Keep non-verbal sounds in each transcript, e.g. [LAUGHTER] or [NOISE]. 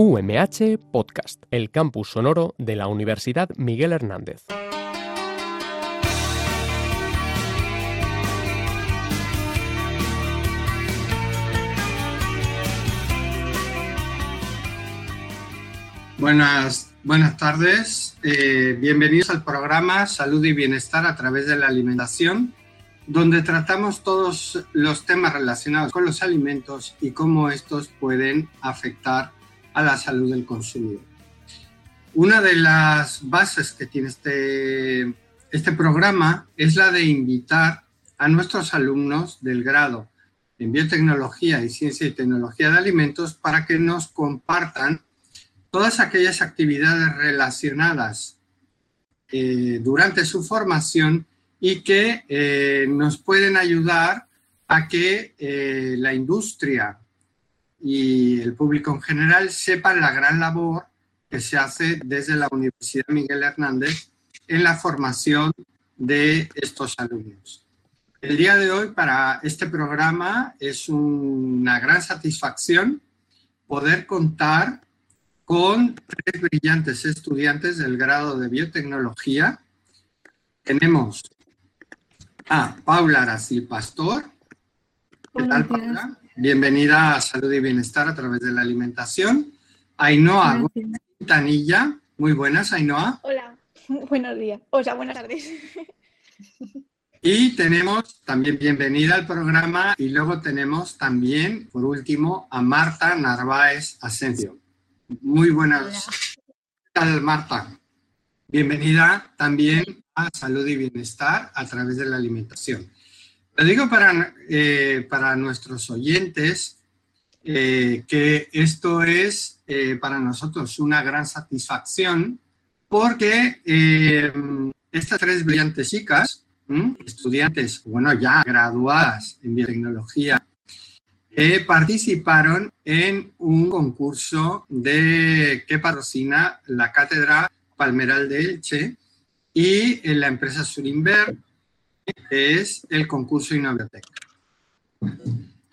UMH Podcast, el campus sonoro de la Universidad Miguel Hernández. Buenas, buenas tardes, eh, bienvenidos al programa Salud y Bienestar a través de la alimentación, donde tratamos todos los temas relacionados con los alimentos y cómo estos pueden afectar a la salud del consumidor. Una de las bases que tiene este, este programa es la de invitar a nuestros alumnos del grado en biotecnología y ciencia y tecnología de alimentos para que nos compartan todas aquellas actividades relacionadas eh, durante su formación y que eh, nos pueden ayudar a que eh, la industria y el público en general sepan la gran labor que se hace desde la Universidad Miguel Hernández en la formación de estos alumnos. El día de hoy para este programa es una gran satisfacción poder contar con tres brillantes estudiantes del grado de biotecnología. Tenemos a Paula Aracil Pastor. ¿Qué tal, Paula? Bienvenida a Salud y Bienestar a través de la alimentación. Ainhoa Quintanilla. Muy buenas, Ainhoa. Hola, [LAUGHS] buenos días. O sea, buenas tardes. Y tenemos también bienvenida al programa y luego tenemos también, por último, a Marta Narváez Asensio. Muy buenas. ¿Qué tal, Marta? Bienvenida también a Salud y Bienestar a través de la alimentación. Lo digo para, eh, nuestros oyentes eh, que esto es eh, para nosotros una gran satisfacción porque estas tres brillantes chicas, estudiantes, bueno, ya graduadas en biotecnología participaron en un concurso de que patrocina la Cátedra Palmeral de Elche y en la empresa Surinver, es el concurso Innovatec.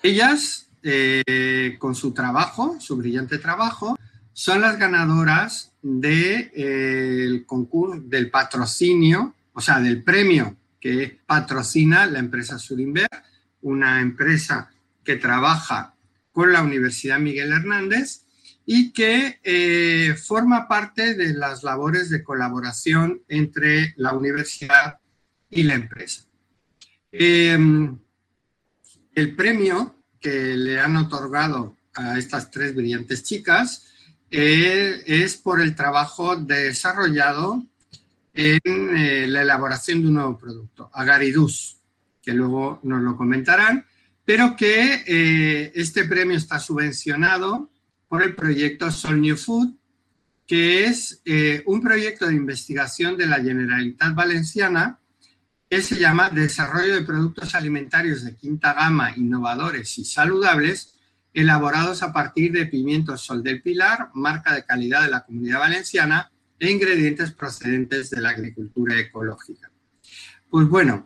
Ellas, eh, con su trabajo, su brillante trabajo, son las ganadoras del de, eh, concurso, del patrocinio, o sea, del premio que patrocina la empresa Surinver, una empresa que trabaja con la Universidad Miguel Hernández y que eh, forma parte de las labores de colaboración entre la universidad y la empresa. Em, el premio que le han otorgado a estas tres brillantes chicas eh, es por el trabajo desarrollado en eh, la elaboración de un nuevo producto, Agaridus, que luego nos lo comentarán pero que eh, este premio está subvencionado por el proyecto Sol New Food, que es eh, un proyecto de investigación de la Generalitat Valenciana que se llama Desarrollo de Productos Alimentarios de Quinta Gama, Innovadores y Saludables, elaborados a partir de pimientos Sol del Pilar, marca de calidad de la Comunidad Valenciana, e ingredientes procedentes de la agricultura ecológica. Pues bueno,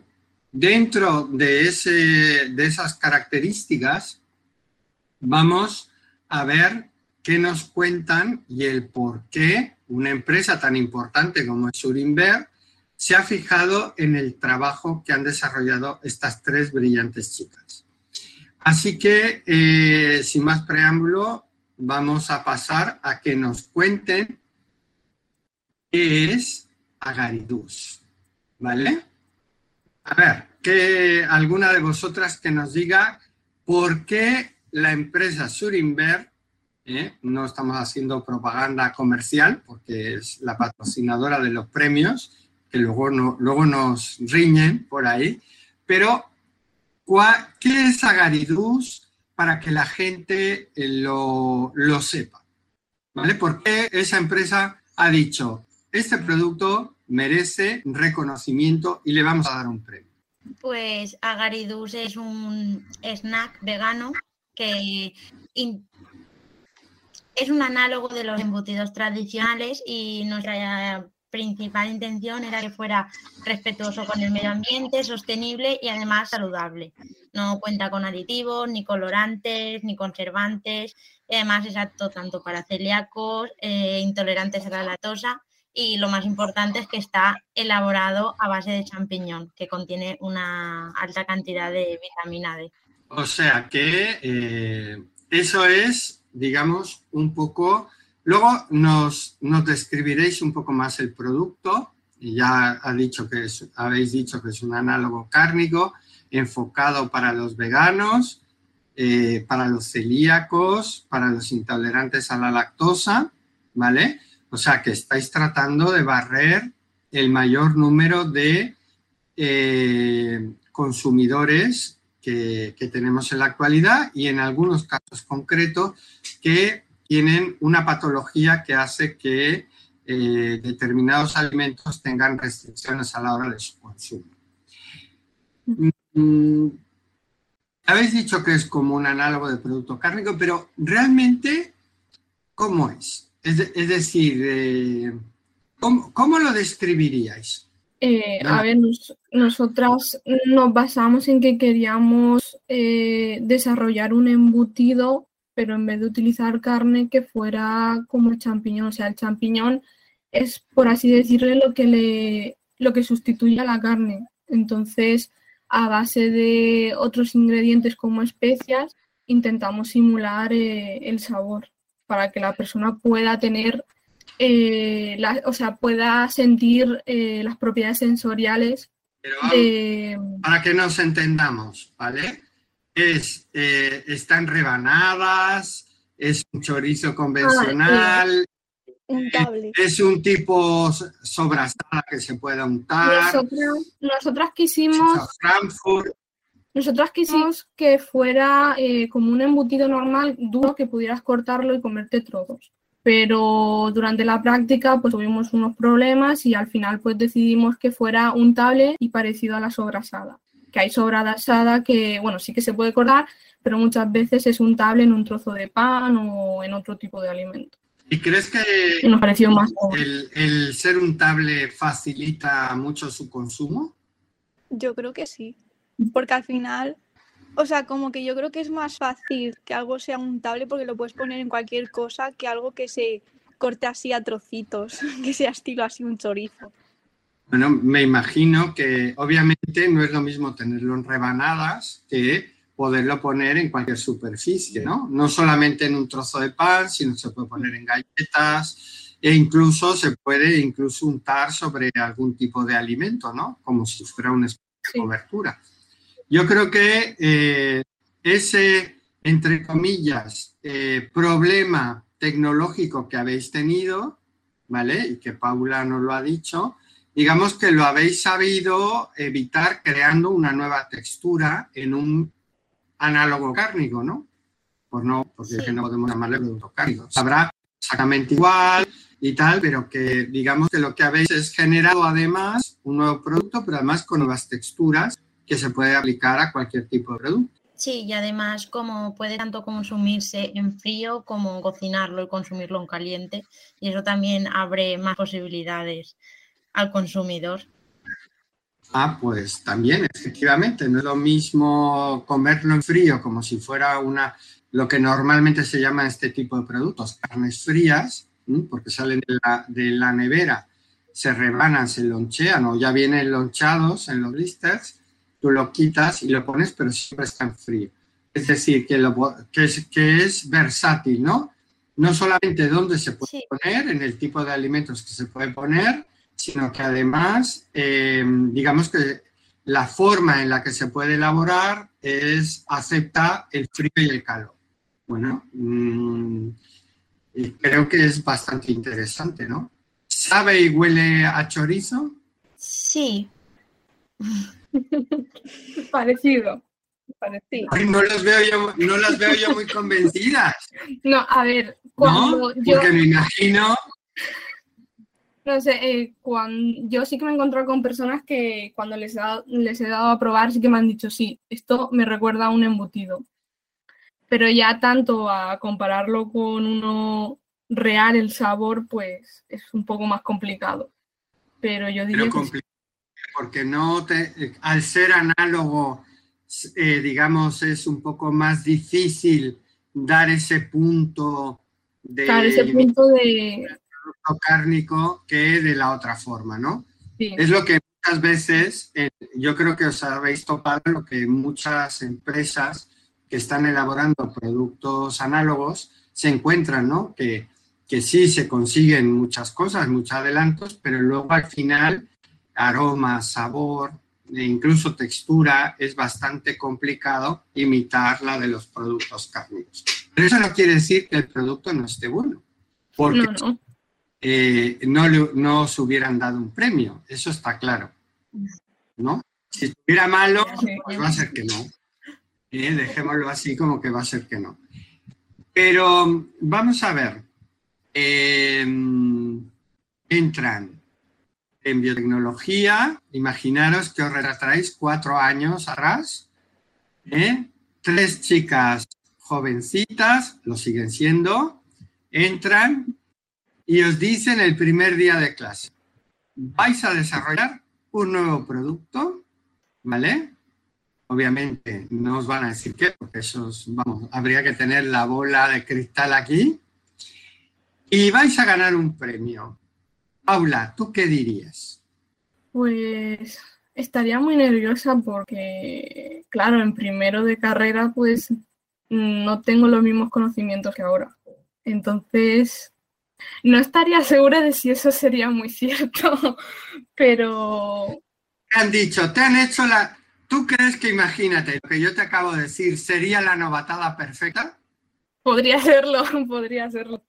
Dentro de, esas características, vamos a ver qué nos cuentan y el por qué una empresa tan importante como es Surinver se ha fijado en el trabajo que han desarrollado estas tres brillantes chicas. Así que, eh, sin más preámbulo, vamos a pasar a que nos cuenten qué es Agaridus. ¿Vale? A ver, que alguna de vosotras que nos diga por qué la empresa Surinver, ¿eh? no estamos haciendo propaganda comercial porque es la patrocinadora de los premios, que luego, luego nos riñen por ahí, pero ¿qué es Agaridus para que la gente eh, lo, lo sepa? ¿Vale? ¿Por qué esa empresa ha dicho, este producto merece reconocimiento y le vamos a dar un premio. Pues Agaridus es un snack vegano que es un análogo de los embutidos tradicionales y nuestra principal intención era que fuera respetuoso con el medio ambiente, sostenible y además saludable. No cuenta con aditivos, ni colorantes, ni conservantes. Y además es apto tanto para celíacos, eh, intolerantes a la lactosa y lo más importante es que está elaborado a base de champiñón, que contiene una alta cantidad de vitamina D. O sea que eh, eso es, digamos, un poco Luego nos, describiréis un poco más el producto. Ya ha dicho que habéis dicho que es un análogo cárnico enfocado para los veganos, eh, para los celíacos, para los intolerantes a la lactosa, ¿vale? O sea que estáis tratando de barrer el mayor número de eh, consumidores que, que, tenemos en la actualidad y en algunos casos concretos que tienen una patología que hace que eh, determinados alimentos tengan restricciones a la hora de su consumo. Mm, habéis dicho que es como un análogo de producto cárnico, pero realmente, ¿cómo es? Es, decir, eh, ¿cómo, lo describiríais? Eh, a ver, nosotras nos basamos en que queríamos desarrollar un embutido pero en vez de utilizar carne que fuera como el champiñón. O sea, el champiñón es, por así decirle, lo que, le, lo que sustituye a la carne. Entonces, a base de otros ingredientes como especias, intentamos simular eh, el sabor para que la persona pueda tener, eh, o sea, pueda sentir eh, las propiedades sensoriales. Para que nos entendamos, ¿vale? Es, eh, están rebanadas, es un chorizo convencional, eh, es un tipo sobrasada que se puede untar. Nosotras, quisimos... Nosotras quisimos que fuera eh, como un embutido normal, duro, que pudieras cortarlo y comerte trozos. Pero durante la práctica pues tuvimos unos problemas y al final pues decidimos que fuera untable y parecido a la sobrasada que hay sobrada asada que, bueno, sí que se puede cortar, pero muchas veces es untable en un trozo de pan o en otro tipo de alimento. ¿Y crees que nos pareció más el, el, ser untable facilita mucho su consumo? Yo creo que sí, porque al final, o sea, como que yo creo que es más fácil que algo sea untable porque lo puedes poner en cualquier cosa que algo que se corte así a trocitos, [LAUGHS] que sea estilo así un chorizo. Bueno, me imagino que obviamente no es lo mismo tenerlo en rebanadas que poderlo poner en cualquier superficie, ¿no? No solamente en un trozo de pan, sino se puede poner en galletas e incluso se puede incluso untar sobre algún tipo de alimento, ¿no? Como si fuera una especie de cobertura. Yo creo que eh, ese, entre comillas, eh, problema tecnológico que habéis tenido, ¿vale? Y que Paula nos lo ha dicho, digamos que lo habéis sabido evitar creando una nueva textura en un análogo cárnico, ¿no? Pues no, porque no podemos llamarle producto cárnico. Sabrá exactamente igual y tal, pero que digamos que lo que habéis es generado además un nuevo producto, pero además con nuevas texturas que se puede aplicar a cualquier tipo de producto. Sí, y además como puede tanto consumirse en frío como cocinarlo y consumirlo en caliente, y eso también abre más posibilidades al consumidor. Ah, pues también, efectivamente, no es lo mismo comerlo en frío como si fuera una, lo que normalmente se llama este tipo de productos, carnes frías, porque salen de la, de la nevera, se rebanan, se lonchean o ya vienen lonchados en los blisters, tú lo quitas y lo pones, pero siempre está en frío. Es decir, que, lo, que, es, que es versátil, ¿no? No solamente dónde se puede poner, en el tipo de alimentos que se puede poner, sino que además, eh, digamos que la forma en la que se puede elaborar es acepta el frío y el calor. Bueno, mm, creo que es bastante interesante, ¿no? ¿Sabe y huele a chorizo? Sí. [LAUGHS] Parecido. no, las veo yo, no las veo yo muy convencidas. No, a ver, cuando yo... Porque me imagino no sé, eh, cuando, yo sí que me he encontrado con personas que cuando les, les he dado a probar sí que me han dicho, sí, esto me recuerda a un embutido. Pero ya tanto a compararlo con uno real, el sabor, pues es un poco más complicado. pero yo diría Pero que porque no te, al ser análogo, eh, digamos, es un poco más difícil dar ese punto de Claro, ese punto de... producto cárnico que de la otra forma, ¿no? sí. Es lo que muchas veces, eh, yo creo que os habéis topado lo que muchas empresas que están elaborando productos análogos se encuentran, ¿no? Que, que sí se consiguen muchas cosas, muchos adelantos, pero luego al final aroma, sabor e incluso textura es bastante complicado imitar la de los productos cárnicos. Pero eso no quiere decir que el producto no esté bueno, porque No, no. Eh, no, le- no os hubieran dado un premio, eso está claro, ¿no? Si estuviera malo, pues va a ser que no. Eh, dejémoslo así como que va a ser que no. Pero vamos a ver, eh, entran en biotecnología, imaginaros que os retratáis cuatro años atrás, ¿eh? tres chicas jovencitas, lo siguen siendo, entran y os dicen el primer día de clase, vais a desarrollar un nuevo producto, ¿vale? Obviamente no os van a decir qué, porque eso es- vamos, habría que tener la bola de cristal aquí. Y vais a ganar un premio. Paula, ¿tú qué dirías? Pues estaría muy nerviosa porque, claro, en primero de carrera, pues no tengo los mismos conocimientos que ahora. Entonces, no estaría segura de si eso sería muy cierto, [LAUGHS] pero Te han dicho, te han hecho la... ¿Tú crees que, imagínate, lo que yo te acabo de decir, sería la novatada perfecta? podría serlo, [LAUGHS] podría serlo.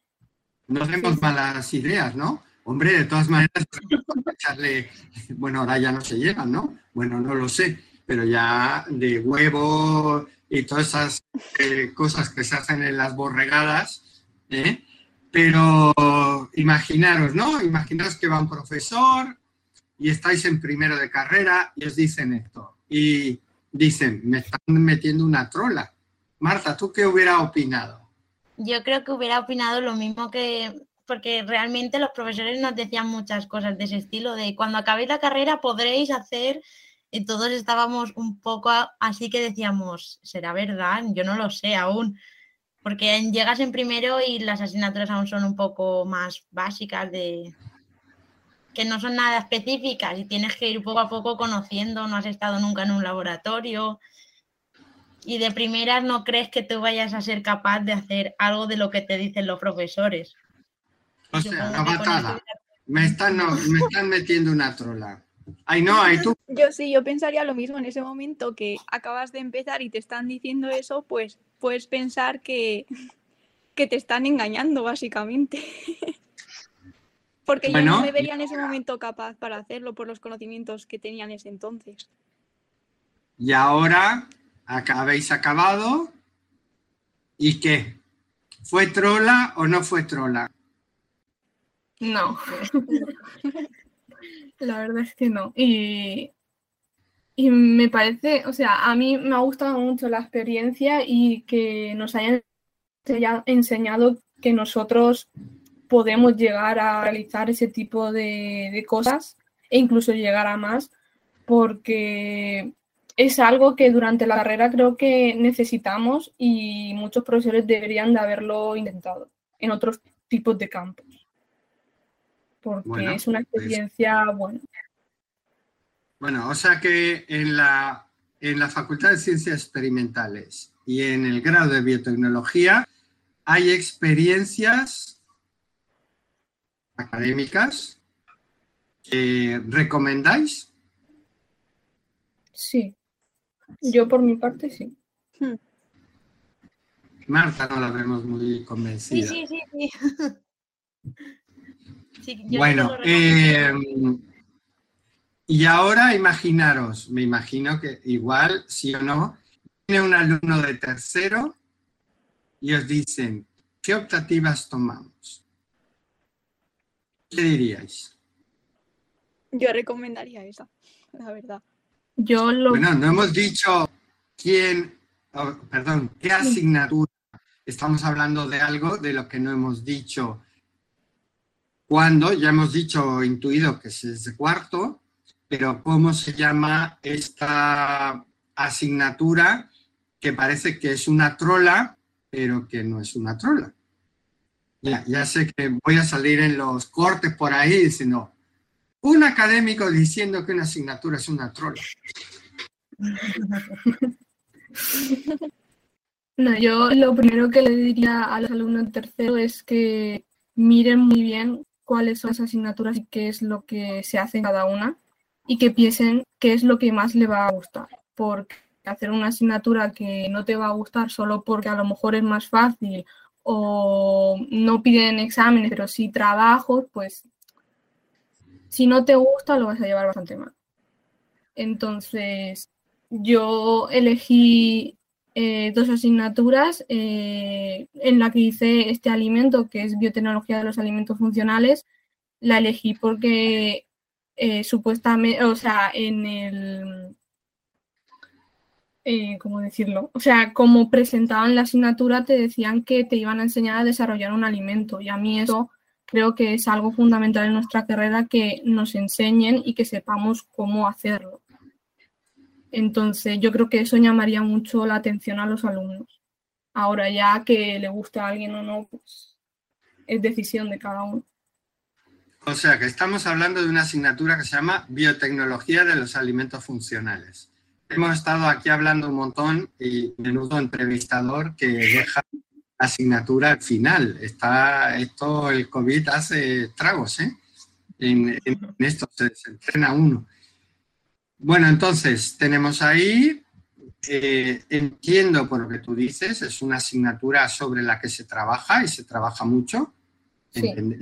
No tenemos Sí, sí. malas ideas, ¿no? Hombre, de todas maneras, [LAUGHS] echarle, bueno, ahora ya no se llevan, ¿no? Bueno, no lo sé, pero ya de huevo y todas esas eh, cosas que se hacen en las borregadas, ¿eh? Pero imaginaros, ¿no? Imaginaros que va un profesor y estáis en primero de carrera y os dicen esto. Y dicen, me están metiendo una trola. Marta, ¿tú qué hubieras opinado? Yo creo que hubiera opinado lo mismo que, porque realmente los profesores nos decían muchas cosas de ese estilo, de cuando acabéis la carrera podréis hacer, y todos estábamos un poco así que decíamos, ¿será verdad? Yo no lo sé aún, porque llegas en primero y las asignaturas aún son un poco más básicas de que no son nada específicas y tienes que ir poco a poco conociendo, no has estado nunca en un laboratorio y de primeras no crees que tú vayas a ser capaz de hacer algo de lo que te dicen los profesores. O sea, novatada. esto- Me están, no, me están metiendo una trola. Ay, no, ay, tú. Yo sí, yo pensaría lo mismo en ese momento que acabas de empezar y te están diciendo eso, pues puedes pensar que, que te están engañando, básicamente. [LAUGHS] Porque yo Bueno, no me vería en ese momento capaz para hacerlo por los conocimientos que tenía en ese entonces. Y ahora acá habéis acabado. ¿Y qué? ¿Fue trola o no fue trola? No. [LAUGHS] La verdad es que no. Y, y me parece, o sea, a mí me ha gustado mucho la experiencia y que nos hayan enseña- enseñado que nosotros podemos llegar a realizar ese tipo de, de cosas e incluso llegar a más, porque es algo que durante la carrera creo que necesitamos y muchos profesores deberían de haberlo intentado en otros tipos de campos porque Bueno, es una pues- experiencia buena. Bueno, o sea que en la, en la Facultad de Ciencias Experimentales y en el grado de Biotecnología hay experiencias académicas que recomendáis. Sí. Yo por mi parte sí. Marta no la vemos muy convencida. sí, sí, sí. Sí, [LAUGHS] Bueno, eh, y ahora imaginaros, me imagino que igual, sí o no, viene un alumno de tercero y os dicen, ¿qué optativas tomamos? ¿Qué diríais? Yo recomendaría esa, la verdad. Yo lo Bueno, no hemos dicho quién, oh, perdón, qué asignatura. Estamos hablando de algo de lo que no hemos dicho. cuando, ya hemos dicho, intuido que es de cuarto, pero ¿cómo se llama esta asignatura que parece que es una trola, pero que no es una trola? Ya, ya sé que voy a salir en los cortes por ahí diciendo, un académico diciendo que una asignatura es una trola. [LAUGHS] No, yo lo primero que le diría a los alumnos tercero es que miren muy bien cuáles son las asignaturas y qué es lo que se hace en cada una y que piensen qué es lo que más le va a gustar. Porque hacer una asignatura que no te va a gustar solo porque a lo mejor es más fácil o no piden exámenes, pero sí trabajos, pues si no te gusta lo vas a llevar bastante mal. Entonces, yo elegí eh, dos asignaturas eh, en la que hice este alimento, que es biotecnología de los alimentos funcionales. La elegí porque eh, supuestamente, o sea, en el... ¿Cómo decirlo? O sea, como presentaban la asignatura, te decían que te iban a enseñar a desarrollar un alimento y a mí eso creo que es algo fundamental en nuestra carrera que nos enseñen y que sepamos cómo hacerlo. Entonces, yo creo que eso llamaría mucho la atención a los alumnos. Ahora ya que le guste a alguien o no, pues es decisión de cada uno. O sea, que estamos hablando de una asignatura que se llama Biotecnología de los Alimentos Funcionales. Hemos estado aquí hablando un montón y menudo entrevistador que deja la asignatura al final. Está, esto, el COVID hace tragos, ¿eh? En, esto se, se entrena uno. Bueno, entonces tenemos ahí, eh, entiendo por lo que tú dices, es una asignatura sobre la que se trabaja y se trabaja mucho, entiendo,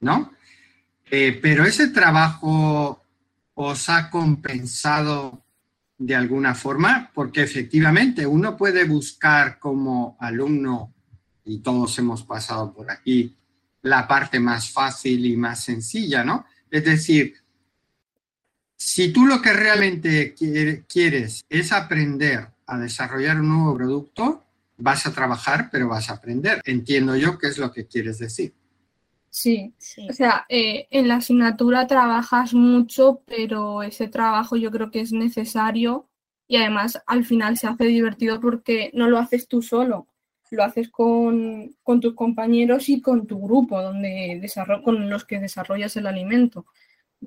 ¿no? Eh, pero ese trabajo os ha compensado de alguna forma, porque efectivamente uno puede buscar como alumno, y todos hemos pasado por aquí, la parte más fácil y más sencilla, ¿no? Es decir, si tú lo que realmente quieres es aprender a desarrollar un nuevo producto, vas a trabajar, pero vas a aprender. Entiendo yo qué es lo que quieres decir. Sí, o sea, eh, en la asignatura trabajas mucho, pero ese trabajo yo creo que es necesario y además al final se hace divertido porque no lo haces tú solo, lo haces con, con tus compañeros y con tu grupo donde con los que desarrollas el alimento.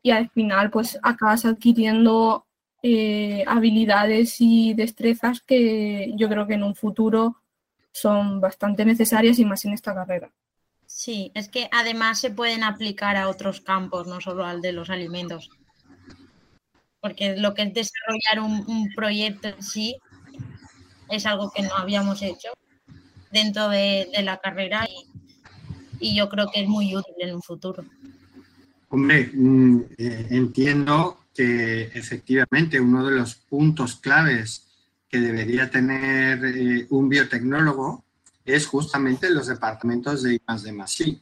Y al final pues acabas adquiriendo eh, habilidades y destrezas que yo creo que en un futuro son bastante necesarias y más en esta carrera. Sí, es que además se pueden aplicar a otros campos, no solo al de los alimentos. Porque lo que es desarrollar un, proyecto en sí es algo que no habíamos hecho dentro de, la carrera y yo creo que es muy útil en un futuro. Hombre, mm, eh, entiendo que efectivamente uno de los puntos claves que debería tener eh, un biotecnólogo es justamente los departamentos de I de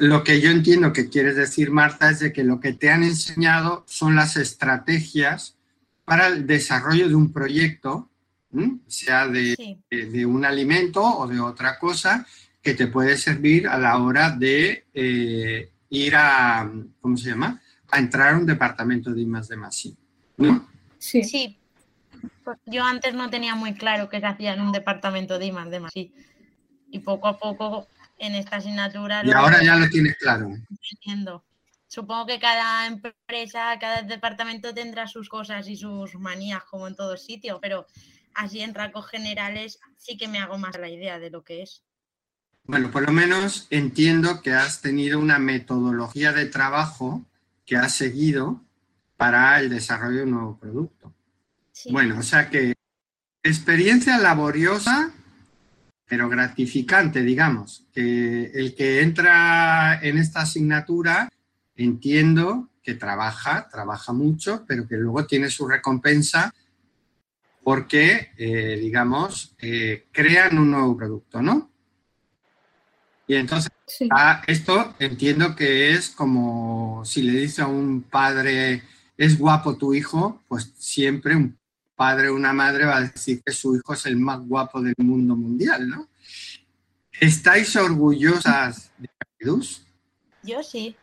Lo que yo entiendo que quieres decir, Marta, es de que lo que te han enseñado son las estrategias para el desarrollo de un proyecto, sea de, un alimento o de otra cosa, que te puede servir a la hora de eh, ir a, ¿cómo se llama? A entrar a un departamento de I de más ¿no? Sí. sí. Yo antes no tenía muy claro qué se hacía en un departamento de I de más Y poco a poco en esta asignatura... Y ahora ya lo tienes claro. Entiendo. Supongo que cada empresa, cada departamento tendrá sus cosas y sus manías como en todo sitio, pero así en rasgos generales sí que me hago más la idea de lo que es. Bueno, por lo menos entiendo que has tenido una metodología de trabajo que has seguido para el desarrollo de un nuevo producto. Bueno, o sea que experiencia laboriosa, pero gratificante, digamos, que el que entra en esta asignatura, entiendo que trabaja, trabaja mucho, pero que luego tiene su recompensa porque, eh, digamos, eh, crean un nuevo producto, ¿no? Y entonces, ah, esto entiendo que es como si le dice a un padre, es guapo tu hijo, pues siempre un padre o una madre va a decir que su hijo es el más guapo del mundo mundial, ¿no? ¿Estáis orgullosas de Caridus? Yo sí,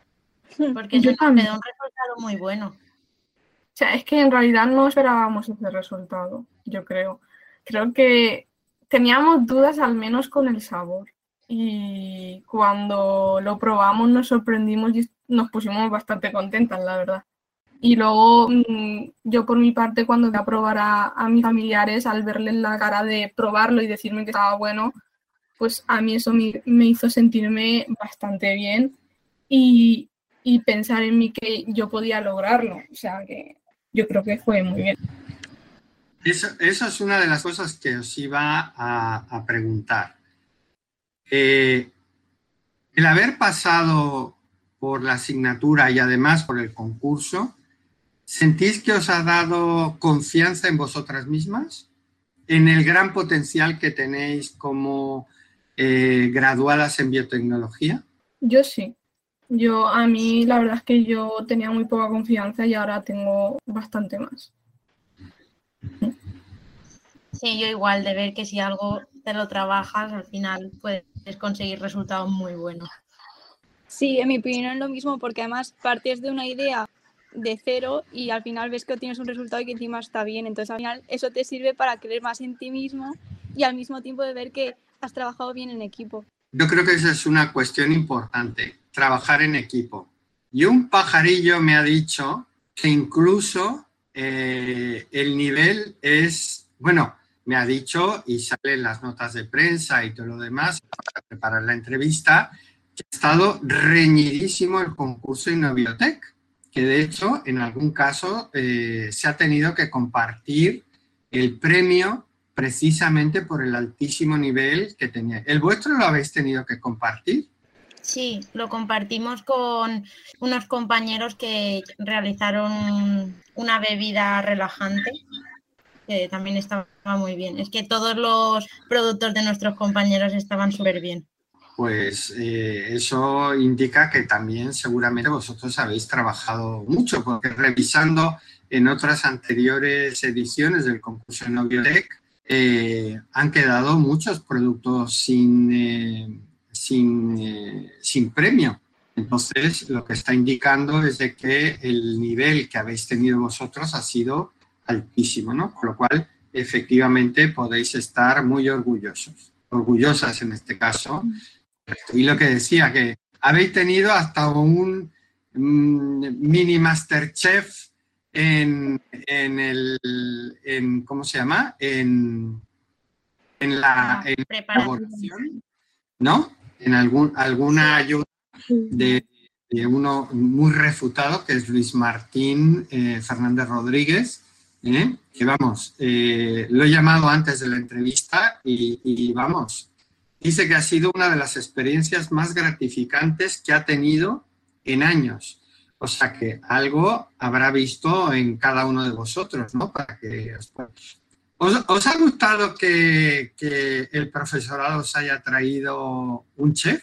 porque yo también. un resultado muy bueno. O sea, es que en realidad no esperábamos ese resultado, yo creo. Creo que teníamos dudas al menos con el sabor. Y cuando lo probamos nos sorprendimos y nos pusimos bastante contentas, la verdad. Y luego mm, yo por mi parte cuando voy a probar a, mis familiares, al verles la cara de probarlo y decirme que estaba bueno, pues a mí eso me, hizo sentirme bastante bien y, y, pensar en mí que yo podía lograrlo. O sea que yo creo que fue muy bien. Eso, es una de las cosas que os iba a, preguntar. Eh, el haber pasado por la asignatura y además por el concurso, ¿Sentís que os ha dado confianza en vosotras mismas? ¿En el gran potencial que tenéis como eh, graduadas en biotecnología? Yo sí. Yo, a mí, la verdad es que yo tenía muy poca confianza y ahora tengo bastante más. Sí, yo igual, de ver que si algo te lo trabajas, al final puedes conseguir resultados muy buenos. Sí, en mi opinión es lo mismo, porque además partes de una idea de cero y al final ves que obtienes un resultado y que encima está bien. Entonces al final eso te sirve para creer más en ti mismo y al mismo tiempo de ver que has trabajado bien en equipo. Yo creo que esa es una cuestión importante, trabajar en equipo. Y un pajarillo me ha dicho que incluso eh, el nivel es, bueno, me ha dicho y salen las notas de prensa y todo lo demás para preparar la entrevista, que ha estado reñidísimo el concurso Innobiotech que de hecho en algún caso eh, se ha tenido que compartir el premio precisamente por el altísimo nivel que tenía. ¿El vuestro lo habéis tenido que compartir? Sí, lo compartimos con unos compañeros que realizaron una bebida relajante que también estaba muy bien. Es que todos los productos de nuestros compañeros estaban súper bien pues eh, eso indica que también seguramente vosotros habéis trabajado mucho, porque revisando en otras anteriores ediciones del concurso Noviotec, eh, han quedado muchos productos sin, eh, sin, sin premio. Entonces, lo que está indicando es de que el nivel que habéis tenido vosotros ha sido altísimo, ¿no? Con lo cual, efectivamente, podéis estar muy orgullosos, orgullosas en este caso, y lo que decía, que habéis tenido hasta un mm, mini Masterchef en, en el, en, ¿cómo se llama? En, en la ah, elaboración, ¿no? En algún, alguna ayuda de, uno muy refutado, que es Luis Martín eh, Fernández Rodríguez, ¿eh? que vamos, eh, lo he llamado antes de la entrevista y, y vamos, Dice que ha sido una de las experiencias más gratificantes que ha tenido en años. O sea que algo habrá visto en cada uno de vosotros, ¿no? Que os, ha gustado que, el profesorado os haya traído un chef?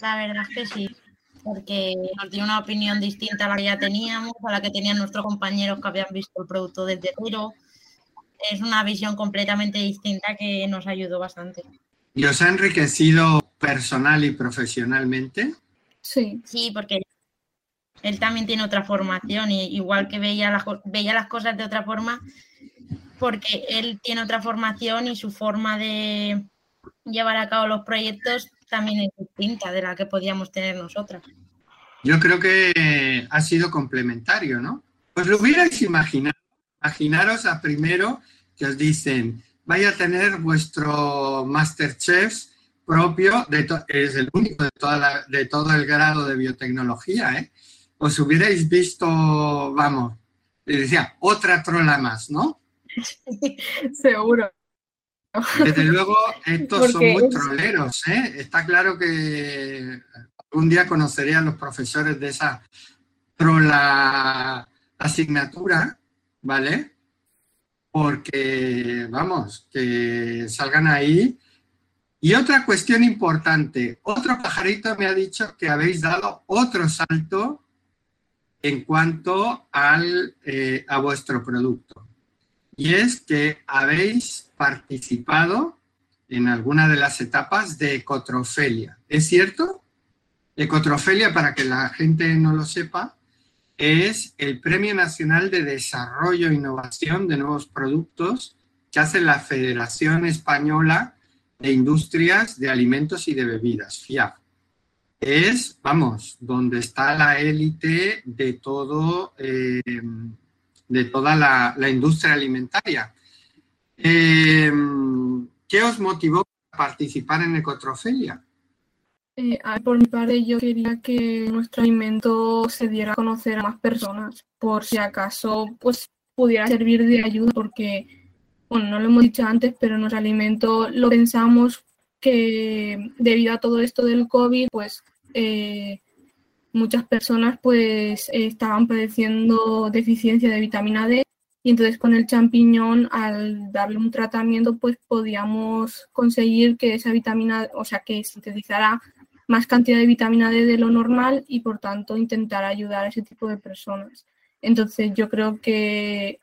La verdad es que sí, porque nos dio una opinión distinta a la que ya teníamos, a la que tenían nuestros compañeros que habían visto el producto desde cero. Es una visión completamente distinta que nos ayudó bastante. ¿Y os ha enriquecido personal y profesionalmente? Sí. Sí, porque él también tiene otra formación y igual que veía las, veía las cosas de otra forma, porque él tiene otra formación y su forma de llevar a cabo los proyectos también es distinta de la que podíamos tener nosotras. Yo creo que ha sido complementario, ¿no? Pues lo hubierais imaginado. Imaginaros a primero que os dicen, vaya a tener vuestro Masterchef propio, de es el único de, toda de todo el grado de biotecnología, ¿eh? Os hubierais visto, vamos, le decía, otra trola más, ¿no? [LAUGHS] Seguro. Desde luego, estos son muy troleros, ¿eh? Está claro que un día conoceré a los profesores de esa trola asignatura, ¿vale? Porque, vamos, que salgan ahí. Y otra cuestión importante, otro pajarito me ha dicho que habéis dado otro salto en cuanto al, eh, a vuestro producto. Y es que habéis participado en alguna de las etapas de ecotrofelia. ¿Es cierto? Ecotrofelia, para que la gente no lo sepa, es el Premio Nacional de Desarrollo e Innovación de Nuevos Productos que hace la Federación Española de Industrias de Alimentos y de Bebidas, FIAB. Es, vamos, donde está la élite de todo, eh, de toda la, industria alimentaria. Eh, ¿Qué os motivó a participar en Ecotrofelia? Eh, por mi parte, yo quería que nuestro alimento se diera a conocer a más personas, por si acaso pues pudiera servir de ayuda, porque, bueno, no lo hemos dicho antes, pero nuestro alimento lo pensamos que debido a todo esto del COVID, pues eh, muchas personas pues estaban padeciendo deficiencia de vitamina D y entonces con el champiñón, al darle un tratamiento, pues podíamos conseguir que esa vitamina, o sea, que sintetizara más cantidad de vitamina D de lo normal y por tanto intentar ayudar a ese tipo de personas. Entonces yo creo que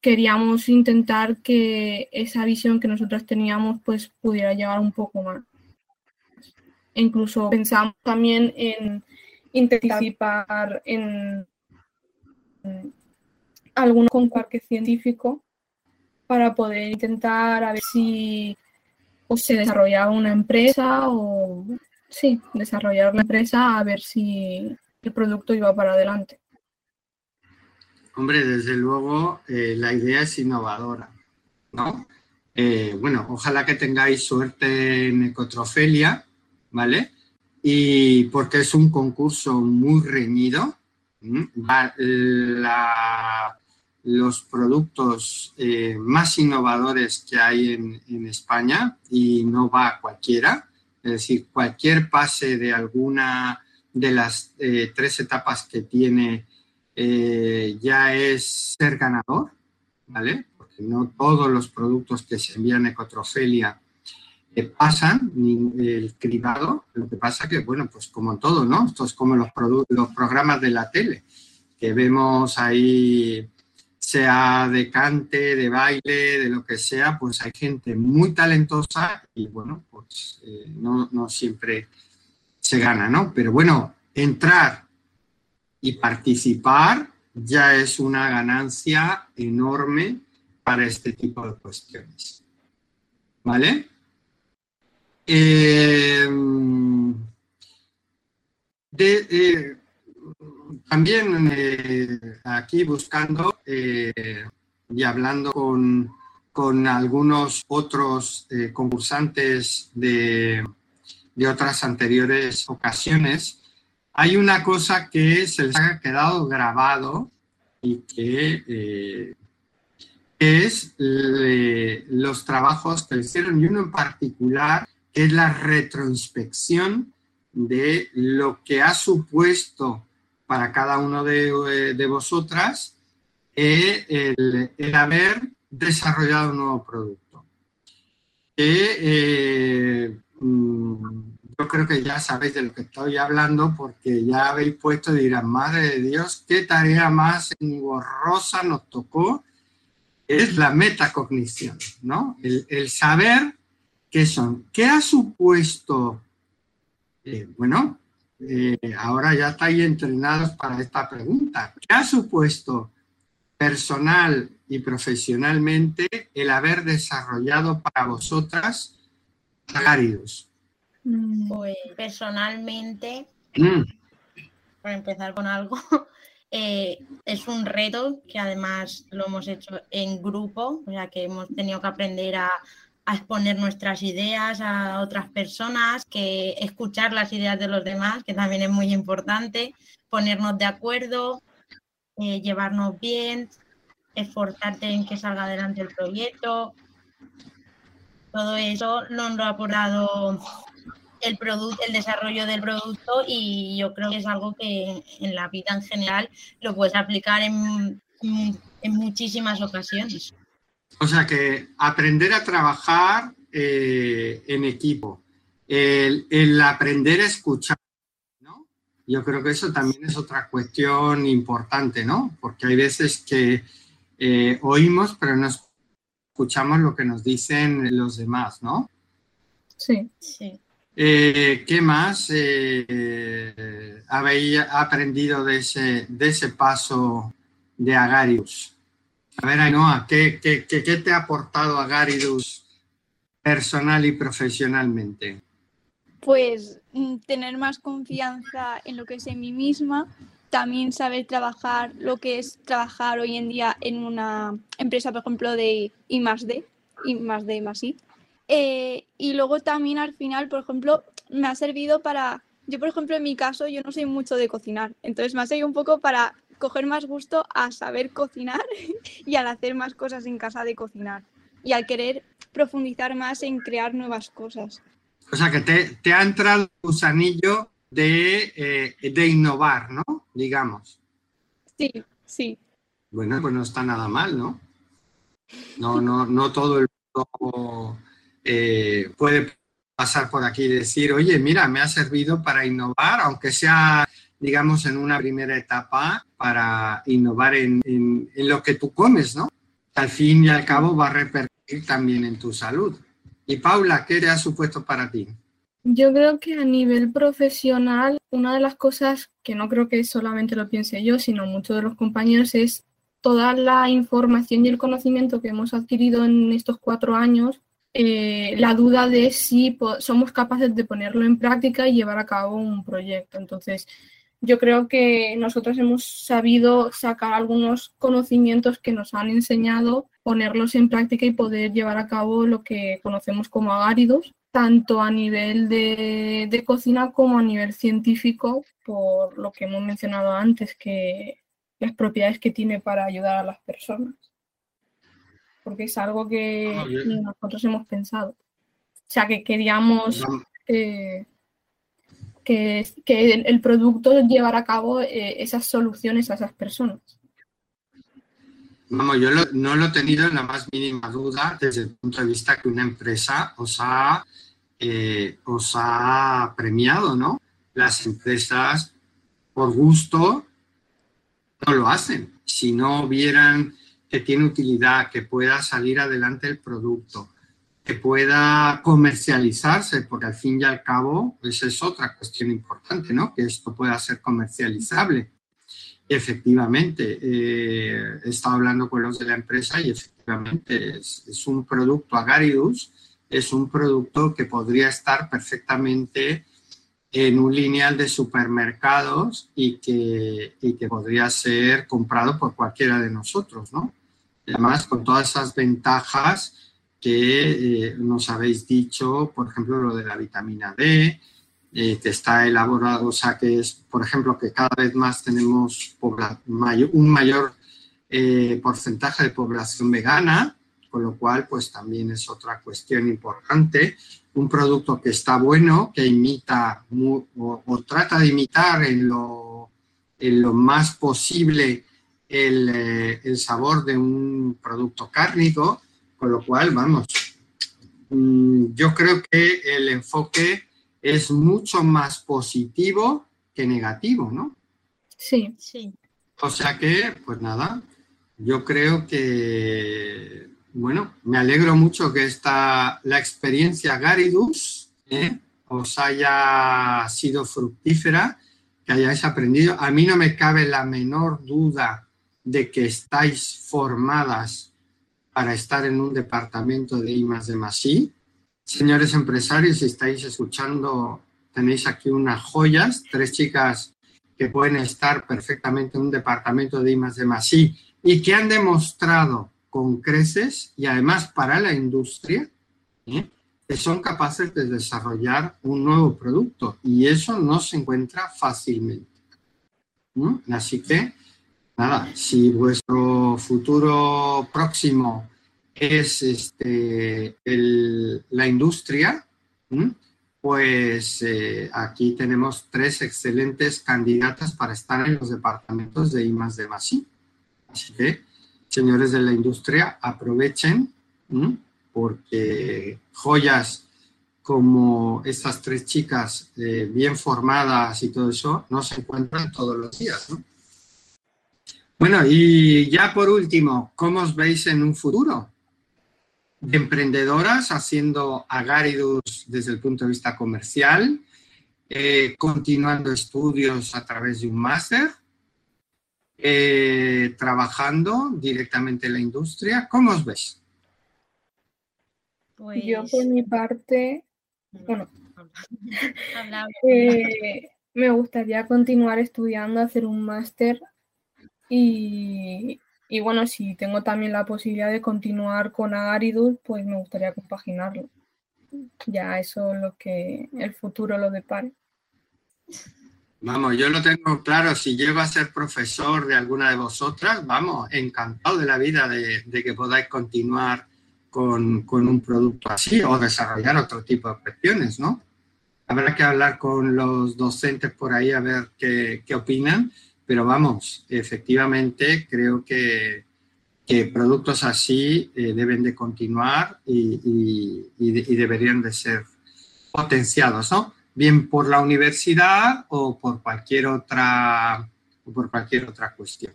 queríamos intentar que esa visión que nosotros teníamos pues pudiera llegar un poco más. Incluso pensamos también en intentar en, con parque científico para poder intentar a ver si se desarrollaba una empresa o sí, desarrollar la empresa a ver si el producto iba para adelante. Hombre, desde luego eh, la idea es innovadora, ¿no? Eh, bueno, ojalá que tengáis suerte en Ecotrofelia, ¿vale? Y porque es un concurso muy reñido, los productos eh, más innovadores que hay en, España y no va cualquiera. Es decir, cualquier pase de alguna de las eh, tres etapas que tiene eh, ya es ser ganador, ¿vale? Porque no todos los productos que se envían a Ecotrofelia eh, pasan el cribado. Lo que pasa que, bueno, pues como todo, ¿no? Esto es como los, los programas de la tele, que vemos ahí sea de cante, de baile, de lo que sea, pues hay gente muy talentosa y bueno, pues eh, no, siempre se gana, ¿no? Pero bueno, entrar y participar ya es una ganancia enorme para este tipo de cuestiones. ¿Vale? Eh, de, eh, también eh, aquí buscando eh, y hablando con, algunos otros eh, concursantes de, otras anteriores ocasiones, hay una cosa que se les ha quedado grabado y que es los trabajos que hicieron y uno en particular es la retroinspección de lo que ha supuesto para cada uno de, de vosotras el, el, haber desarrollado un nuevo producto. Eh, mm, yo creo que ya sabéis de lo que estoy hablando porque ya habéis puesto y dirán, madre de Dios, qué tarea más engorrosa nos tocó. Es la metacognición, ¿no? El, saber qué son. ¿Qué ha supuesto? Eh, bueno, eh, ahora ya estáis entrenados para esta pregunta. ¿Qué ha supuesto personal y profesionalmente el haber desarrollado para vosotras Agarius? Mm. Pues personalmente, mm. para empezar con algo, [LAUGHS] eh, es un reto que además lo hemos hecho en grupo, o sea que hemos tenido que aprender a a exponer nuestras ideas a otras personas, que escuchar las ideas de los demás, que también es muy importante, ponernos de acuerdo, eh, llevarnos bien, esforzarte en que salga adelante el proyecto. Todo eso nos lo ha aportado el, el desarrollo del producto y yo creo que es algo que en la vida en general lo puedes aplicar en, en muchísimas ocasiones. O sea que aprender a trabajar eh, en equipo, el, aprender a escuchar, ¿no? Yo creo que eso también es otra cuestión importante, ¿no? Porque hay veces que eh, oímos, pero no escuchamos lo que nos dicen los demás, ¿no? Sí. Sí. Eh, ¿Qué más eh, habéis aprendido de ese, de ese paso de Agarius? A ver, Ainhoa, ¿qué, qué, qué, qué te ha aportado Agarius personal y profesionalmente? Pues mm, tener más confianza en lo que es en mí misma, también saber trabajar lo que es trabajar hoy en día en una empresa, por ejemplo, de I más D, I más D más I. Eh, y luego también al final, por ejemplo, me ha servido para, yo por ejemplo en mi caso, yo no soy mucho de cocinar, entonces me ha servido un poco para coger más gusto a saber cocinar [LAUGHS] y al hacer más cosas en casa de cocinar y al querer profundizar más en crear nuevas cosas. O sea que te, te ha entrado el gusanillo de, eh, de innovar, ¿no? Digamos. Sí, sí. Bueno, pues no está nada mal, ¿no? No, no, no todo el mundo eh, puede pasar por aquí y decir, oye, mira, me ha servido para innovar, aunque sea, digamos, en una primera etapa, para innovar en, en, en lo que tú comes, ¿no? Al fin y al cabo va a repercutir también en tu salud. Y Paula, ¿qué te ha supuesto para ti? Yo creo que a nivel profesional, una de las cosas que no creo que solamente lo piense yo, sino muchos de los compañeros, es toda la información y el conocimiento que hemos adquirido en estos cuatro años, eh, la duda de si somos capaces de ponerlo en práctica y llevar a cabo un proyecto. Entonces, yo creo que nosotros hemos sabido sacar algunos conocimientos que nos han enseñado, ponerlos en práctica y poder llevar a cabo lo que conocemos como agáridos, tanto a nivel de, de, cocina como a nivel científico, por lo que hemos mencionado antes, que las propiedades que tiene para ayudar a las personas. Porque es algo que Ah, nosotros hemos pensado. O sea, que queríamos eh, que, el, producto llevara a cabo eh, esas soluciones a esas personas. Vamos, yo lo- no lo he tenido en la más mínima duda desde el punto de vista que una empresa os ha, eh, os ha premiado, ¿no? Las empresas, por gusto, no lo hacen. Si no vieran que tiene utilidad, que pueda salir adelante el producto, que pueda comercializarse, porque al fin y al cabo, esa es otra cuestión importante, ¿no? Que esto pueda ser comercializable. Efectivamente, eh, he estado hablando con los de la empresa y efectivamente es, es un producto Agaridus, es un producto que podría estar perfectamente en un lineal de supermercados y que, y que podría ser comprado por cualquiera de nosotros, ¿no? Además, con todas esas ventajas que eh, nos habéis dicho, por ejemplo, lo de la vitamina D, eh, que está elaborado, o sea, que es, por ejemplo, que cada vez más tenemos un mayor eh, porcentaje de población vegana, con lo cual, pues también es otra cuestión importante. Un producto que está bueno, que imita o, o trata de imitar en lo, en lo más posible el, el sabor de un producto cárnico, con lo cual, vamos, mm, yo creo que el enfoque es mucho más positivo que negativo, ¿no? Sí, Sí. O sea que, pues nada, yo creo que, bueno, me alegro mucho que esta, la experiencia Garidus ¿eh? os haya sido fructífera, que hayáis aprendido. A mí no me cabe la menor duda de que estáis formadas para estar en un departamento de I más de más I. Señores empresarios, si estáis escuchando, tenéis aquí unas joyas, tres chicas que pueden estar perfectamente en un departamento de I más de más I y que han demostrado con creces y además para la industria ¿eh? que son capaces de desarrollar un nuevo producto y eso no se encuentra fácilmente. Así que, nada, si vuestro futuro próximo es este, el- la industria, pues eh, aquí tenemos tres excelentes candidatas para estar en los departamentos de I más de más. Así que, señores de la industria, aprovechen, porque joyas como estas tres chicas eh, bien formadas y todo eso no se encuentran todos los días. ¿no? Bueno, y ya por último, ¿cómo os veis en un futuro? de emprendedoras haciendo Agaridus desde el punto de vista comercial, eh, continuando estudios a través de un máster, eh, trabajando directamente en la industria. ¿Cómo os ves? Yo por pues mi parte, bueno, eh, me gustaría continuar estudiando, hacer un máster y, y, bueno, si tengo también la posibilidad de continuar con Agaridus, pues me gustaría compaginarlo. Ya eso es lo que el futuro lo depare. Vamos, yo lo tengo claro, si llego a ser profesor de alguna de vosotras, vamos, encantado de la vida de, que podáis continuar con, con, un producto así o desarrollar otro tipo de cuestiones, ¿no? Habrá que hablar con los docentes por ahí a ver qué, qué opinan, pero vamos, efectivamente creo que, que productos así eh, deben de continuar y, y, y, deberían de ser potenciados, ¿no? Bien por la universidad o por cualquier otra, o por cualquier otra cuestión.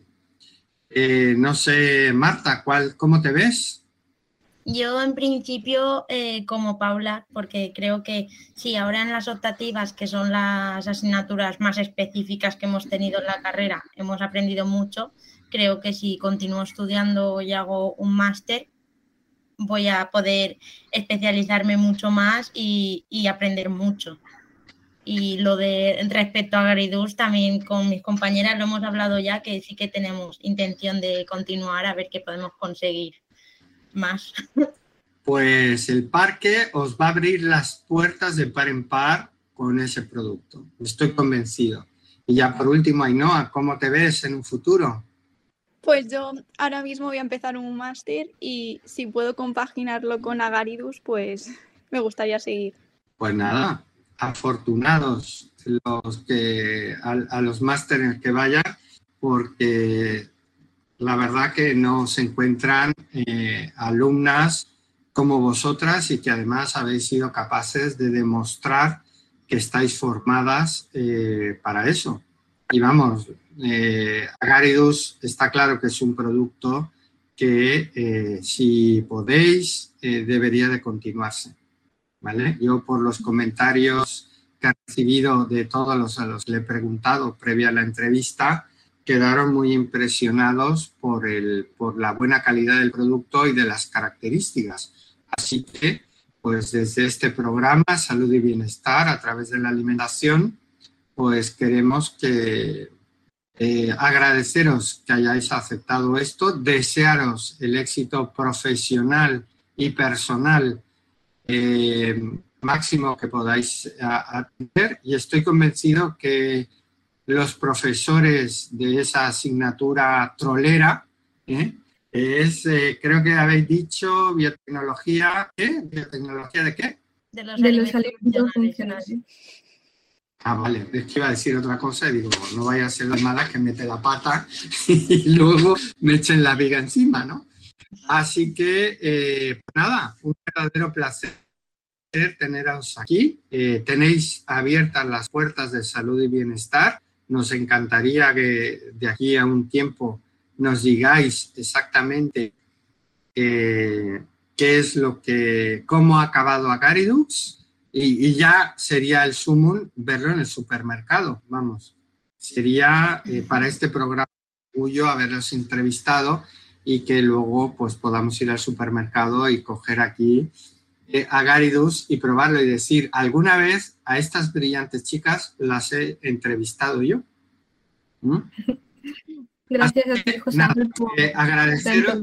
Eh, no sé, Marta, ¿cuál, ¿cómo te ves? Yo en principio eh, como Paula, porque creo que sí, ahora en las optativas, que son las asignaturas más específicas que hemos tenido en la carrera, hemos aprendido mucho. Creo que si continúo estudiando y hago un máster, voy a poder especializarme mucho más y, aprender mucho. Y lo de respecto a Garidus, también con mis compañeras lo hemos hablado ya, que sí que tenemos intención de continuar a ver qué podemos conseguir más. Pues el parque os va a abrir las puertas de par en par con ese producto. Estoy convencido. Y ya por último, Ainhoa, ¿cómo te ves en un futuro? Pues yo ahora mismo voy a empezar un máster y si puedo compaginarlo con Agaridus, pues me gustaría seguir. Pues nada, afortunados los que a, a los másteres que vayan, porque la verdad que no se encuentran eh, alumnas como vosotras y que además habéis sido capaces de demostrar que estáis formadas eh, para eso. Y vamos, eh, Agaridus está claro que es un producto que eh, si podéis debería de continuarse. ¿vale? Yo por los comentarios que he recibido de todos los a los que le he preguntado previa a la entrevista, quedaron muy impresionados por, el, por la buena calidad del producto y de las características. Así que, pues desde este programa Salud y Bienestar a través de la alimentación, pues queremos que eh, agradeceros que hayáis aceptado esto, desearos el éxito profesional y personal eh, máximo que podáis tener y estoy convencido que los profesores de esa asignatura trolera, ¿eh? es, eh, creo que habéis dicho, biotecnología, ¿qué? ¿Biotecnología de qué? De los, de los alimentos funcionales. Ah, vale, es que iba a decir otra cosa y digo, no vaya a ser la mala que mete la pata [LAUGHS] y luego me echen la viga encima, ¿no? Así que, eh, nada, un verdadero placer teneros aquí. Eh, tenéis abiertas las puertas de salud y bienestar nos encantaría que de aquí a un tiempo nos digáis exactamente eh, qué es lo que, cómo ha acabado Acaridux y, y ya sería el sumum verlo en el supermercado, vamos. Sería eh, para este programa orgullo haberlos entrevistado y que luego pues podamos ir al supermercado y coger aquí eh, Agaridus y probarlo y decir, alguna vez a estas brillantes chicas las he entrevistado yo. ¿Mm? [LAUGHS] Gracias a ti, José. Nada, eh, agradeceros.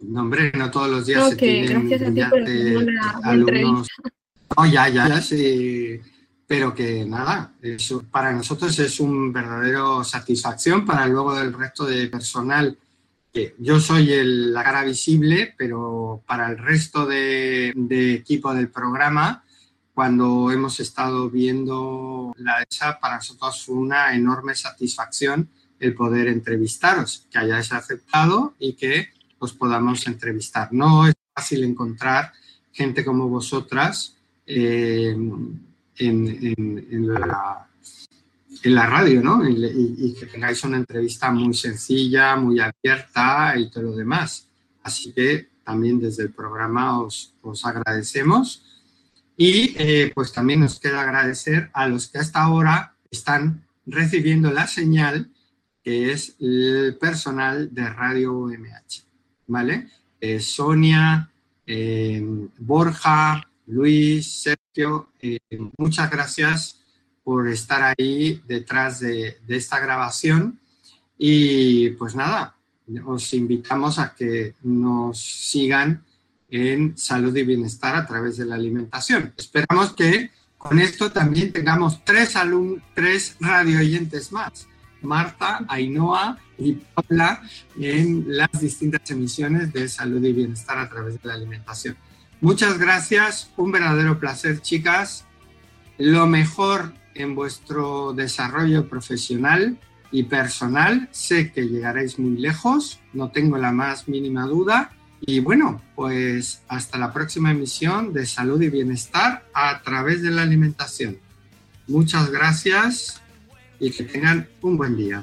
No, hombre, no todos los días okay, se tienen gracias a ti por la alumnos. [LAUGHS] No, ya, ya, ya sí. Pero que nada, eso para nosotros es un verdadero satisfacción para luego del resto de personal yo soy la cara visible, pero para el resto de, equipo del programa, cuando hemos estado viendo la ESA, para nosotros fue una enorme satisfacción el poder entrevistaros, que hayáis aceptado y que os podamos entrevistar. No es fácil encontrar gente como vosotras eh, en la en la radio, ¿no? Y, y, que tengáis una entrevista muy sencilla, muy abierta y todo lo demás. Así que también desde el programa os, os agradecemos. Y eh, pues también nos queda agradecer a los que hasta ahora están recibiendo la señal, que es el personal de Radio UMH, ¿vale? Eh, Sonia, eh, Borja, Luis, Sergio, muchas gracias por estar ahí detrás de, esta grabación. Y pues nada, os invitamos a que nos sigan en salud y bienestar a través de la alimentación. Esperamos que con esto también tengamos tres, tres radio oyentes más. Marta, Ainhoa y Paula en las distintas emisiones de salud y bienestar a través de la alimentación. Muchas gracias, un verdadero placer, chicas. Lo mejor en vuestro desarrollo profesional y personal. Sé que llegaréis muy lejos, no tengo la más mínima duda. Y bueno, pues hasta la próxima emisión de Salud y Bienestar a través de la alimentación. Muchas gracias y que tengan un buen día.